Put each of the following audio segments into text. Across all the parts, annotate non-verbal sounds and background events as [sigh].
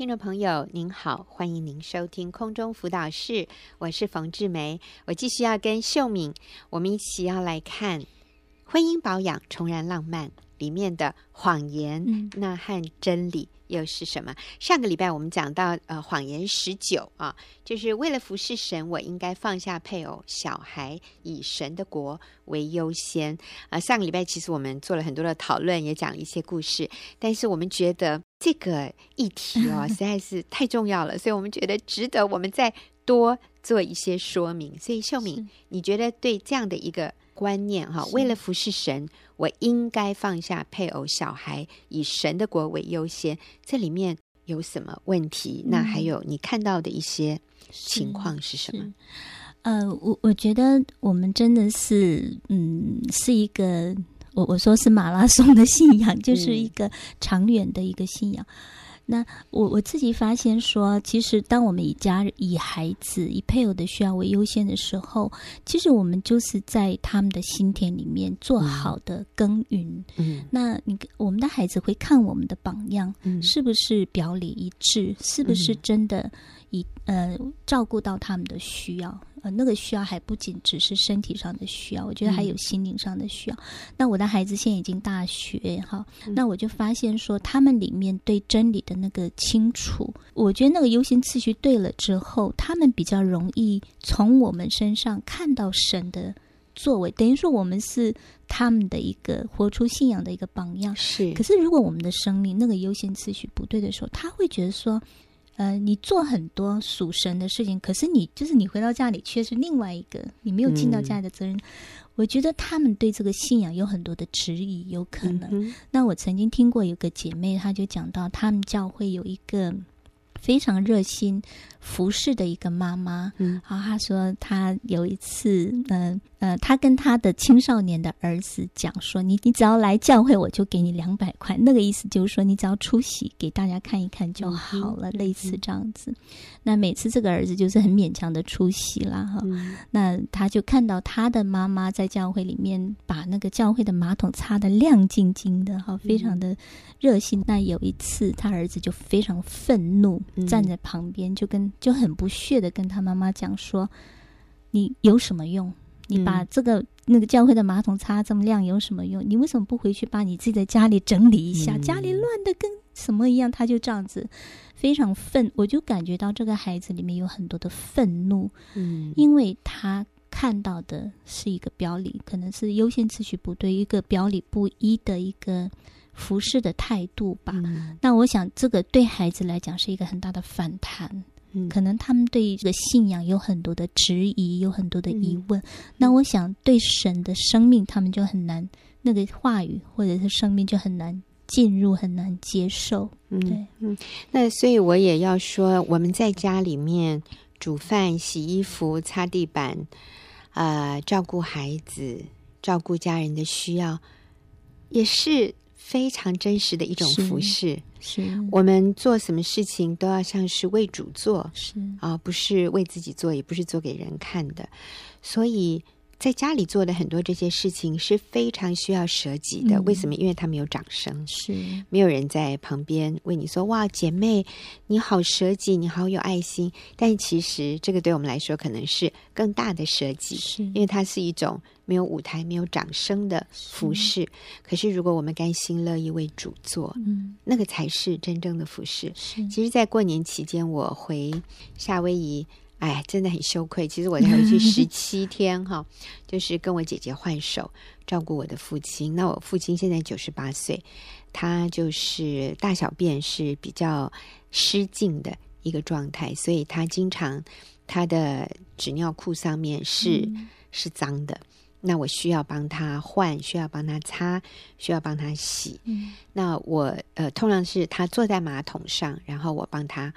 听众朋友您好，欢迎您收听空中辅导室，我是冯志梅，我继续要跟秀敏，我们一起要来看《婚姻保养重燃浪漫》里面的谎言，嗯、那和真理又是什么？上个礼拜我们讲到呃谎言十九啊，就是为了服侍神，我应该放下配偶、小孩，以神的国为优先啊。上个礼拜其实我们做了很多的讨论，也讲了一些故事，但是我们觉得。这个议题哦，实在是太重要了，所以我们觉得值得我们再多做一些说明。所以秀敏，你觉得对这样的一个观念哈，为了服侍神，我应该放下配偶、小孩，以神的国为优先，这里面有什么问题？那还有你看到的一些情况是什么？呃，我我觉得我们真的是，嗯，是一个。我我说是马拉松的信仰，就是一个长远的一个信仰。嗯、那我我自己发现说，其实当我们以家、以孩子、以配偶的需要为优先的时候，其实我们就是在他们的心田里面做好的耕耘。嗯，那你我们的孩子会看我们的榜样，嗯、是不是表里一致？是不是真的以呃照顾到他们的需要？呃，那个需要还不仅只是身体上的需要，我觉得还有心灵上的需要。嗯、那我的孩子现在已经大学哈，嗯、那我就发现说，他们里面对真理的那个清楚，我觉得那个优先次序对了之后，他们比较容易从我们身上看到神的作为，等于说我们是他们的一个活出信仰的一个榜样。是，可是如果我们的生命那个优先次序不对的时候，他会觉得说。呃，你做很多属神的事情，可是你就是你回到家里却是另外一个，你没有尽到家里的责任。嗯、我觉得他们对这个信仰有很多的质疑，有可能。嗯、那我曾经听过有个姐妹，她就讲到他们教会有一个非常热心服侍的一个妈妈，嗯，然后她说她有一次，嗯。呃，她跟她的青少年的儿子讲说：“你你只要来教会，我就给你两百块。”那个意思就是说，你只要出席给大家看一看就好了，嗯、类似这样子。嗯、那每次这个儿子就是很勉强的出席啦。哈。嗯、那他就看到他的妈妈在教会里面把那个教会的马桶擦得亮晶晶的，哈，非常的热心。嗯、那有一次，他儿子就非常愤怒，嗯、站在旁边就跟就很不屑的跟他妈妈讲说：“你有什么用？”你把这个那个教会的马桶擦这么亮有什么用？你为什么不回去把你自己的家里整理一下？嗯、家里乱的跟什么一样？他就这样子非常愤，我就感觉到这个孩子里面有很多的愤怒，嗯，因为他看到的是一个表里可能是优先次序不对，一个表里不一的一个服侍的态度吧。嗯、那我想这个对孩子来讲是一个很大的反弹。可能他们对这个信仰有很多的质疑，有很多的疑问。嗯、那我想，对神的生命，他们就很难那个话语或者是生命就很难进入，很难接受。对，嗯，嗯，那所以我也要说，我们在家里面煮饭、洗衣服、擦地板，呃，照顾孩子、照顾家人的需要，也是。非常真实的一种服饰，是，是。我们做什么事情都要像是为主做，是。啊，不是为自己做，也不是做给人看的，所以。在家里做的很多这些事情是非常需要舍己的。嗯、为什么？因为他没有掌声，是没有人在旁边为你说：“哇，姐妹，你好舍己，你好有爱心。”但其实这个对我们来说可能是更大的舍己，是因为它是一种没有舞台、没有掌声的服饰。是可是如果我们甘心乐意为主做，嗯，那个才是真正的服饰。是其实，在过年期间，我回夏威夷。哎，真的很羞愧。其实我才回去十 [laughs] 七天哈，就是跟我姐姐换手照顾我的父亲。那我父亲现在九十八岁，他就是大小便是比较失禁的一个状态，所以他经常他的纸尿裤上面是、嗯、是脏的。那我需要帮他换，需要帮他擦，需要帮他洗。嗯、那我呃，通常是他坐在马桶上，然后我帮他。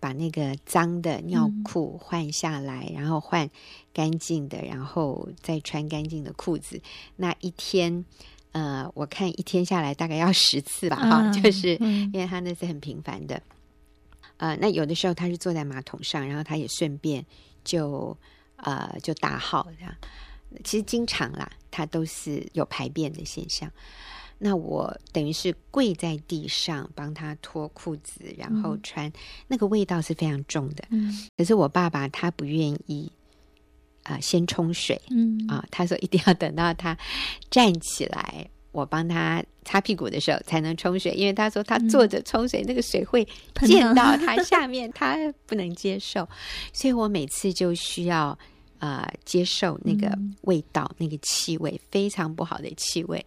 把那个脏的尿裤换下来，嗯、然后换干净的，然后再穿干净的裤子。那一天，呃，我看一天下来大概要十次吧，哈、嗯，就是因为他那是很频繁的。嗯、呃，那有的时候他是坐在马桶上，然后他也顺便就呃就大号这样。其实经常啦，他都是有排便的现象。那我等于是跪在地上帮他脱裤子，然后穿，嗯、那个味道是非常重的。嗯，可是我爸爸他不愿意啊、呃，先冲水。嗯啊，他说一定要等到他站起来，我帮他擦屁股的时候才能冲水，因为他说他坐着冲水，嗯、那个水会溅到 [laughs] 他下面，他不能接受，所以我每次就需要。呃，接受那个味道，嗯、那个气味非常不好的气味，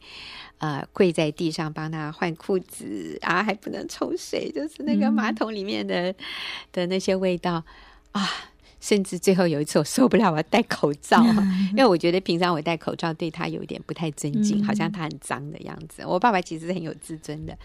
呃，跪在地上帮他换裤子啊，还不能冲水，就是那个马桶里面的、嗯、的那些味道啊，甚至最后有一次我受不了，我要戴口罩，[laughs] 嗯、因为我觉得平常我戴口罩对他有一点不太尊敬，嗯、好像他很脏的样子。我爸爸其实很有自尊的。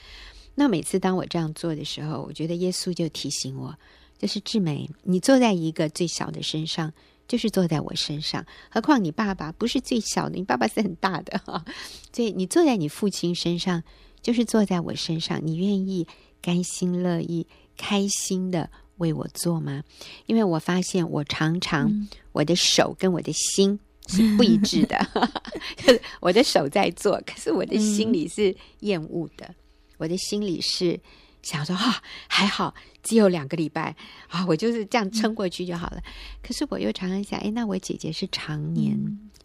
那每次当我这样做的时候，我觉得耶稣就提醒我，就是志美，你坐在一个最小的身上。就是坐在我身上，何况你爸爸不是最小的，你爸爸是很大的哈。所以你坐在你父亲身上，就是坐在我身上。你愿意甘心乐意、开心的为我做吗？因为我发现我常常我的手跟我的心是不一致的，[laughs] 嗯、我的手在做，可是我的心里是厌恶的，我的心里是。想说哈，还好，只有两个礼拜啊，我就是这样撑过去就好了。嗯、可是我又常常想，哎，那我姐姐是常年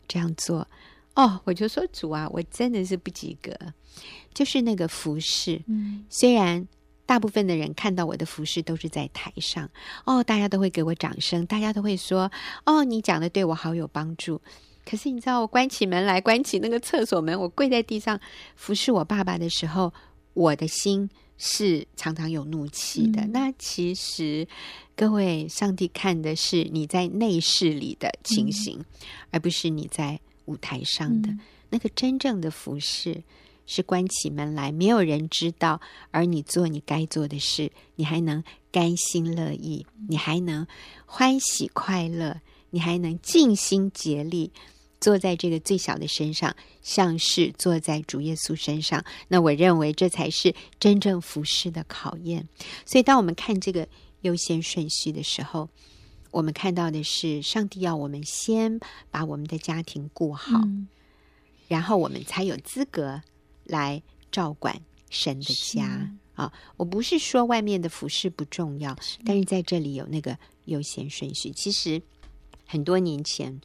这样做，嗯、哦，我就说主啊，我真的是不及格。就是那个服侍，嗯、虽然大部分的人看到我的服侍都是在台上，哦，大家都会给我掌声，大家都会说，哦，你讲的对我好有帮助。可是你知道，我关起门来，关起那个厕所门，我跪在地上服侍我爸爸的时候，我的心。是常常有怒气的。嗯、那其实，各位，上帝看的是你在内室里的情形，嗯、而不是你在舞台上的、嗯、那个真正的服饰。是关起门来，没有人知道，而你做你该做的事，你还能甘心乐意，你还能欢喜快乐，你还能尽心竭力。坐在这个最小的身上，像是坐在主耶稣身上。那我认为这才是真正服侍的考验。所以，当我们看这个优先顺序的时候，我们看到的是上帝要我们先把我们的家庭顾好，嗯、然后我们才有资格来照管神的家啊！我不是说外面的服饰不重要，但是在这里有那个优先顺序。其实很多年前。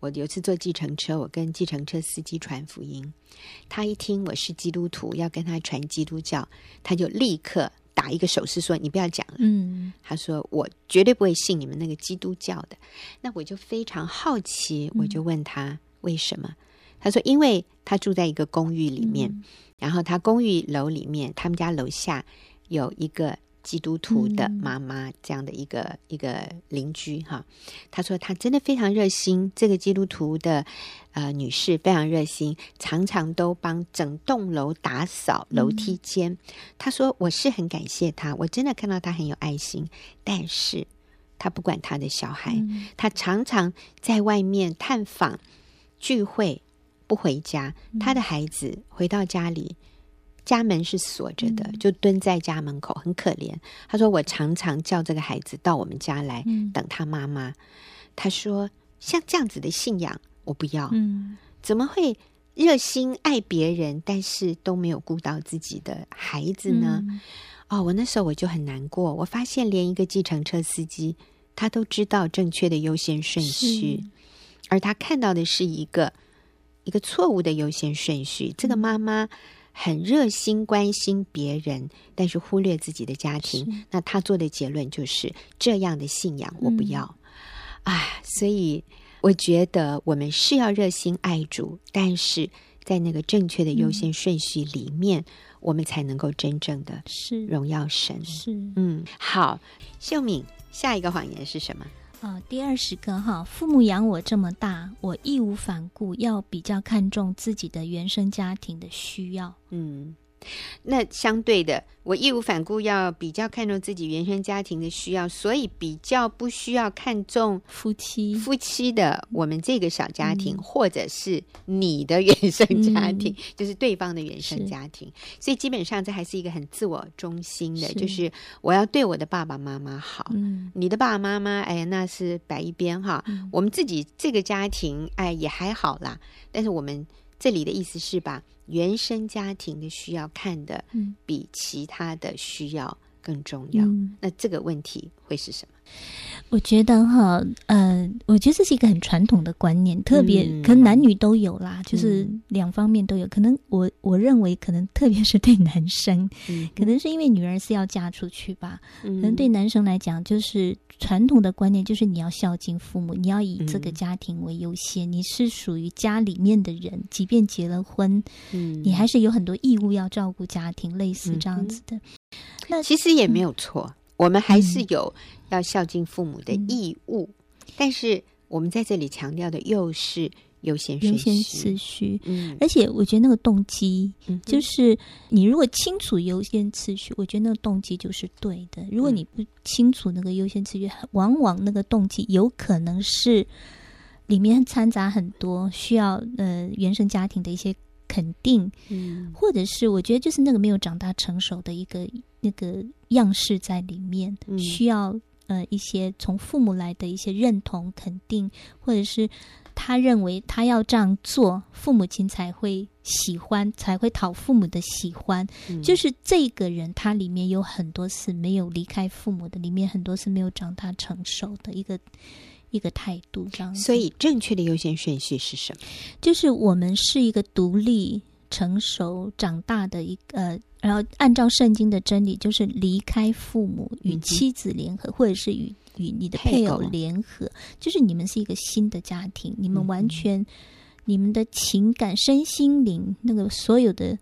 我有一次坐计程车，我跟计程车司机传福音，他一听我是基督徒，要跟他传基督教，他就立刻打一个手势说：“你不要讲了。”嗯，他说：“我绝对不会信你们那个基督教的。”那我就非常好奇，我就问他为什么？嗯、他说：“因为他住在一个公寓里面，嗯、然后他公寓楼里面，他们家楼下有一个。”基督徒的妈妈这样的一个、嗯、一个邻居哈，他说他真的非常热心。这个基督徒的呃女士非常热心，常常都帮整栋楼打扫楼梯间。他、嗯、说我是很感谢他，我真的看到他很有爱心。但是他不管他的小孩，嗯、他常常在外面探访聚会不回家，他的孩子回到家里。家门是锁着的，就蹲在家门口，很可怜。他说：“我常常叫这个孩子到我们家来等他妈妈。”他说：“像这样子的信仰，我不要。嗯，怎么会热心爱别人，但是都没有顾到自己的孩子呢？”哦，我那时候我就很难过。我发现连一个计程车司机，他都知道正确的优先顺序，而他看到的是一个一个错误的优先顺序。这个妈妈。很热心关心别人，但是忽略自己的家庭。那他做的结论就是这样的信仰我不要。哎、嗯，所以我觉得我们是要热心爱主，但是在那个正确的优先顺序里面，嗯、我们才能够真正的是荣耀神。是，嗯，好，秀敏，下一个谎言是什么？啊、第二十个哈，父母养我这么大，我义无反顾要比较看重自己的原生家庭的需要。嗯。那相对的，我义无反顾要比较看重自己原生家庭的需要，所以比较不需要看重夫妻夫妻的我们这个小家庭，嗯、或者是你的原生家庭，嗯、就是对方的原生家庭。所以基本上这还是一个很自我中心的，是就是我要对我的爸爸妈妈好。嗯，你的爸爸妈妈，哎，那是摆一边哈。嗯、我们自己这个家庭，哎，也还好啦。但是我们。这里的意思是把原生家庭的需要看得比其他的需要更重要。嗯、那这个问题会是什么？我觉得哈，呃，我觉得这是一个很传统的观念，特别、嗯、可能男女都有啦，就是两方面都有。可能我我认为，可能 [laughs] 特别是对男生，嗯、可能是因为女儿是要嫁出去吧。嗯、可能对男生来讲，就是传统的观念就是你要孝敬父母，你要以这个家庭为优先，嗯、你是属于家里面的人，即便结了婚，嗯，你还是有很多义务要照顾家庭，类似这样子的。嗯、那其实也没有错。嗯我们还是有要孝敬父母的义务，嗯、但是我们在这里强调的又是优先优先次序。嗯，而且我觉得那个动机，就是你如果清楚优先次序，我觉得那个动机就是对的。如果你不清楚那个优先次序，往往那个动机有可能是里面掺杂很多需要呃原生家庭的一些。肯定，嗯，或者是我觉得就是那个没有长大成熟的一个那个样式在里面，嗯、需要呃一些从父母来的一些认同肯定，或者是他认为他要这样做，父母亲才会喜欢，才会讨父母的喜欢。嗯、就是这个人他里面有很多是没有离开父母的，里面很多是没有长大成熟的一个。一个态度这样，所以正确的优先顺序是什么？就是我们是一个独立、成熟、长大的一个，呃，然后按照圣经的真理，就是离开父母与妻子联合，嗯、或者是与与你的配偶联合，就是你们是一个新的家庭，你们完全、嗯、你们的情感、身心灵那个所有的。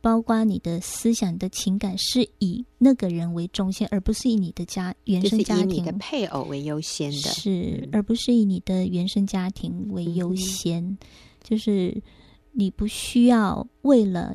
包括你的思想、你的情感是以那个人为中心，而不是以你的家原生家庭、以你的配偶为优先的，是，嗯、而不是以你的原生家庭为优先。嗯、就是你不需要为了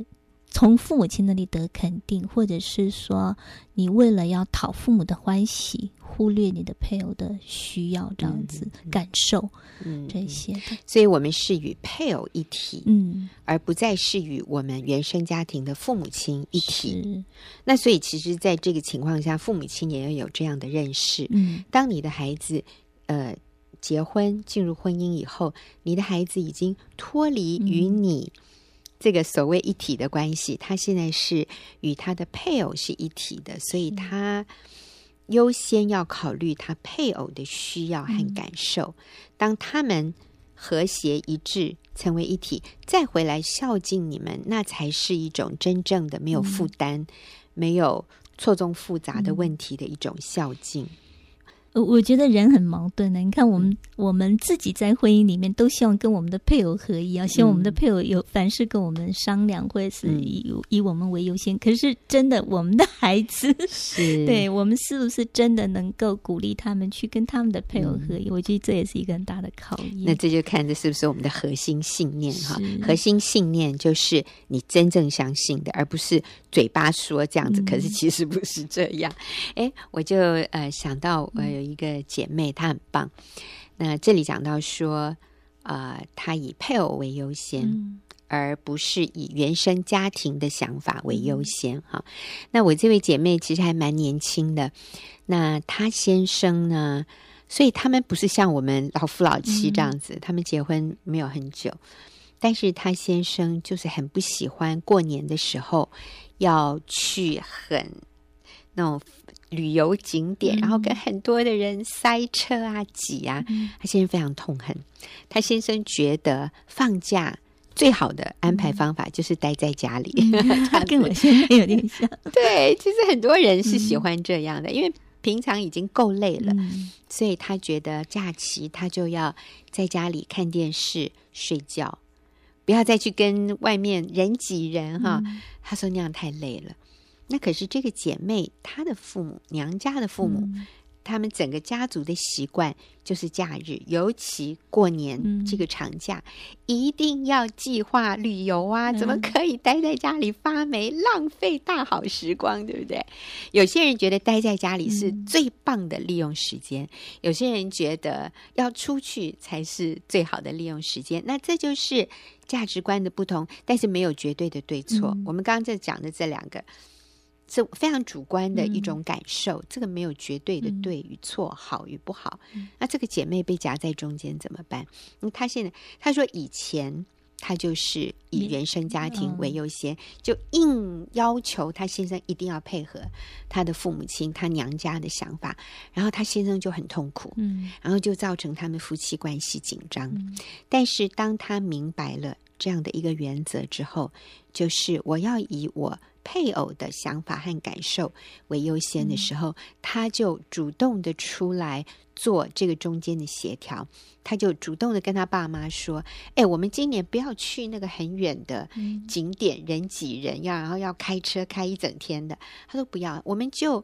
从父母亲那里得肯定，或者是说你为了要讨父母的欢喜。忽略你的配偶的需要，这样子、嗯、感受，嗯，这些，所以我们是与配偶一体，嗯，而不再是与我们原生家庭的父母亲一体。是。那所以，其实，在这个情况下，父母亲也要有这样的认识。嗯，当你的孩子呃结婚进入婚姻以后，你的孩子已经脱离与你这个所谓一体的关系，嗯、他现在是与他的配偶是一体的，所以他。优先要考虑他配偶的需要和感受，嗯、当他们和谐一致，成为一体，再回来孝敬你们，那才是一种真正的没有负担、嗯、没有错综复杂的问题的一种孝敬。我觉得人很矛盾的。你看，我们、嗯、我们自己在婚姻里面都希望跟我们的配偶合一，啊，希望我们的配偶有凡事跟我们商量，或者是以、嗯、以我们为优先。可是，真的，我们的孩子，是 [laughs] 对我们是不是真的能够鼓励他们去跟他们的配偶合一？嗯、我觉得这也是一个很大的考验。那这就看这是不是我们的核心信念哈？核心信念就是你真正相信的，而不是嘴巴说这样子，嗯、可是其实不是这样。哎，我就呃想到我有。一个姐妹，她很棒。那这里讲到说，啊、呃，她以配偶为优先，嗯、而不是以原生家庭的想法为优先。哈、嗯，那我这位姐妹其实还蛮年轻的。那她先生呢？所以他们不是像我们老夫老妻这样子，嗯、他们结婚没有很久，但是她先生就是很不喜欢过年的时候要去很那种。旅游景点，然后跟很多的人塞车啊、挤啊，嗯、他先生非常痛恨。他先生觉得放假最好的安排方法就是待在家里。嗯、[laughs] 他跟我先生有点像。[laughs] 对，其实很多人是喜欢这样的，嗯、因为平常已经够累了，嗯、所以他觉得假期他就要在家里看电视、睡觉，不要再去跟外面人挤人哈。嗯、他说那样太累了。那可是这个姐妹，她的父母，娘家的父母，嗯、他们整个家族的习惯就是假日，尤其过年这个长假，嗯、一定要计划旅游啊！怎么可以待在家里发霉，浪费大好时光，对不对？有些人觉得待在家里是最棒的利用时间，嗯、有些人觉得要出去才是最好的利用时间。那这就是价值观的不同，但是没有绝对的对错。嗯、我们刚刚在讲的这两个。是非常主观的一种感受，嗯、这个没有绝对的对与错，嗯、好与不好。嗯、那这个姐妹被夹在中间怎么办？那她现在她说以前他就是以原生家庭为优先，就硬要求他先生一定要配合他的父母亲、他娘家的想法，然后他先生就很痛苦，嗯，然后就造成他们夫妻关系紧张。嗯，但是当他明白了这样的一个原则之后，就是我要以我。配偶的想法和感受为优先的时候，嗯、他就主动的出来做这个中间的协调。他就主动的跟他爸妈说：“哎，我们今年不要去那个很远的景点，嗯、人挤人要，然后要开车开一整天的。”他说：“不要，我们就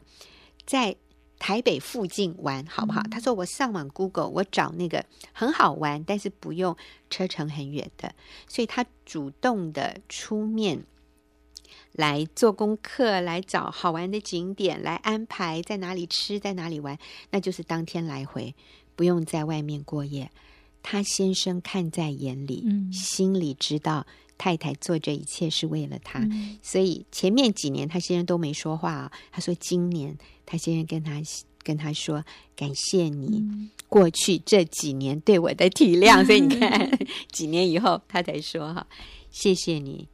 在台北附近玩，好不好？”嗯、他说：“我上网 Google，我找那个很好玩，但是不用车程很远的。”所以，他主动的出面。来做功课，来找好玩的景点，来安排在哪里吃，在哪里玩，那就是当天来回，不用在外面过夜。他先生看在眼里，嗯、心里知道太太做这一切是为了他，嗯、所以前面几年他先生都没说话啊。他说今年他先生跟他跟他说感谢你过去这几年对我的体谅，嗯、[laughs] 所以你看 [laughs] 几年以后他才说哈，谢谢你。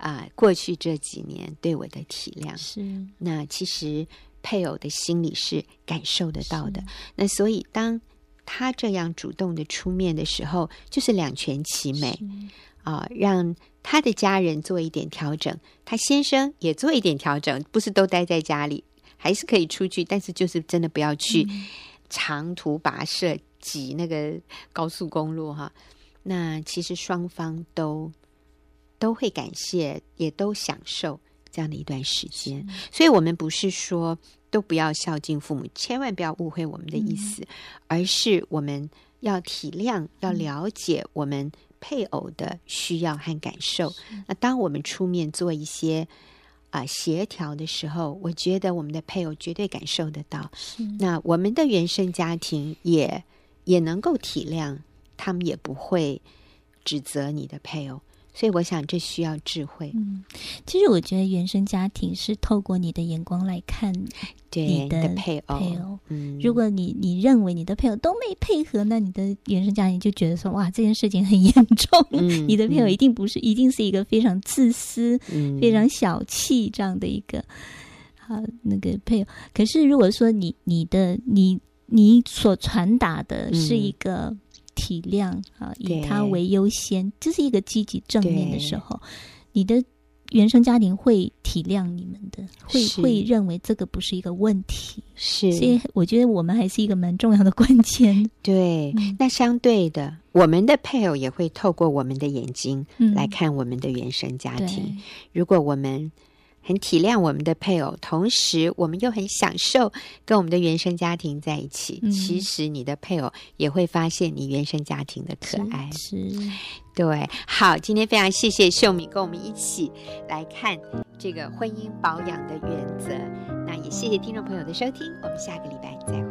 啊，过去这几年对我的体谅是，那其实配偶的心里是感受得到的。那所以当他这样主动的出面的时候，就是两全其美是啊，让他的家人做一点调整，他先生也做一点调整，不是都待在家里，还是可以出去，但是就是真的不要去长途跋涉挤那个高速公路哈。那其实双方都。都会感谢，也都享受这样的一段时间。所以，我们不是说都不要孝敬父母，千万不要误会我们的意思，嗯、而是我们要体谅、要了解我们配偶的需要和感受。那当我们出面做一些啊、呃、协调的时候，我觉得我们的配偶绝对感受得到。那我们的原生家庭也也能够体谅，他们也不会指责你的配偶。所以我想，这需要智慧。嗯，其实我觉得原生家庭是透过你的眼光来看你的配偶。配偶，嗯，如果你你认为你的配偶都没配合，那你的原生家庭就觉得说，哇，这件事情很严重。嗯，你的配偶一定不是，一定是一个非常自私、嗯、非常小气这样的一个啊那个配偶。可是如果说你你的你你所传达的是一个。嗯体谅啊，以他为优先，这是一个积极正面的时候，你的原生家庭会体谅你们的，会会认为这个不是一个问题，是，所以我觉得我们还是一个蛮重要的关键。[laughs] 对，嗯、那相对的，我们的配偶也会透过我们的眼睛来看我们的原生家庭。嗯、如果我们很体谅我们的配偶，同时我们又很享受跟我们的原生家庭在一起。嗯、其实你的配偶也会发现你原生家庭的可爱。是，是对。好，今天非常谢谢秀敏跟我们一起来看这个婚姻保养的原则。那也谢谢听众朋友的收听，我们下个礼拜再会。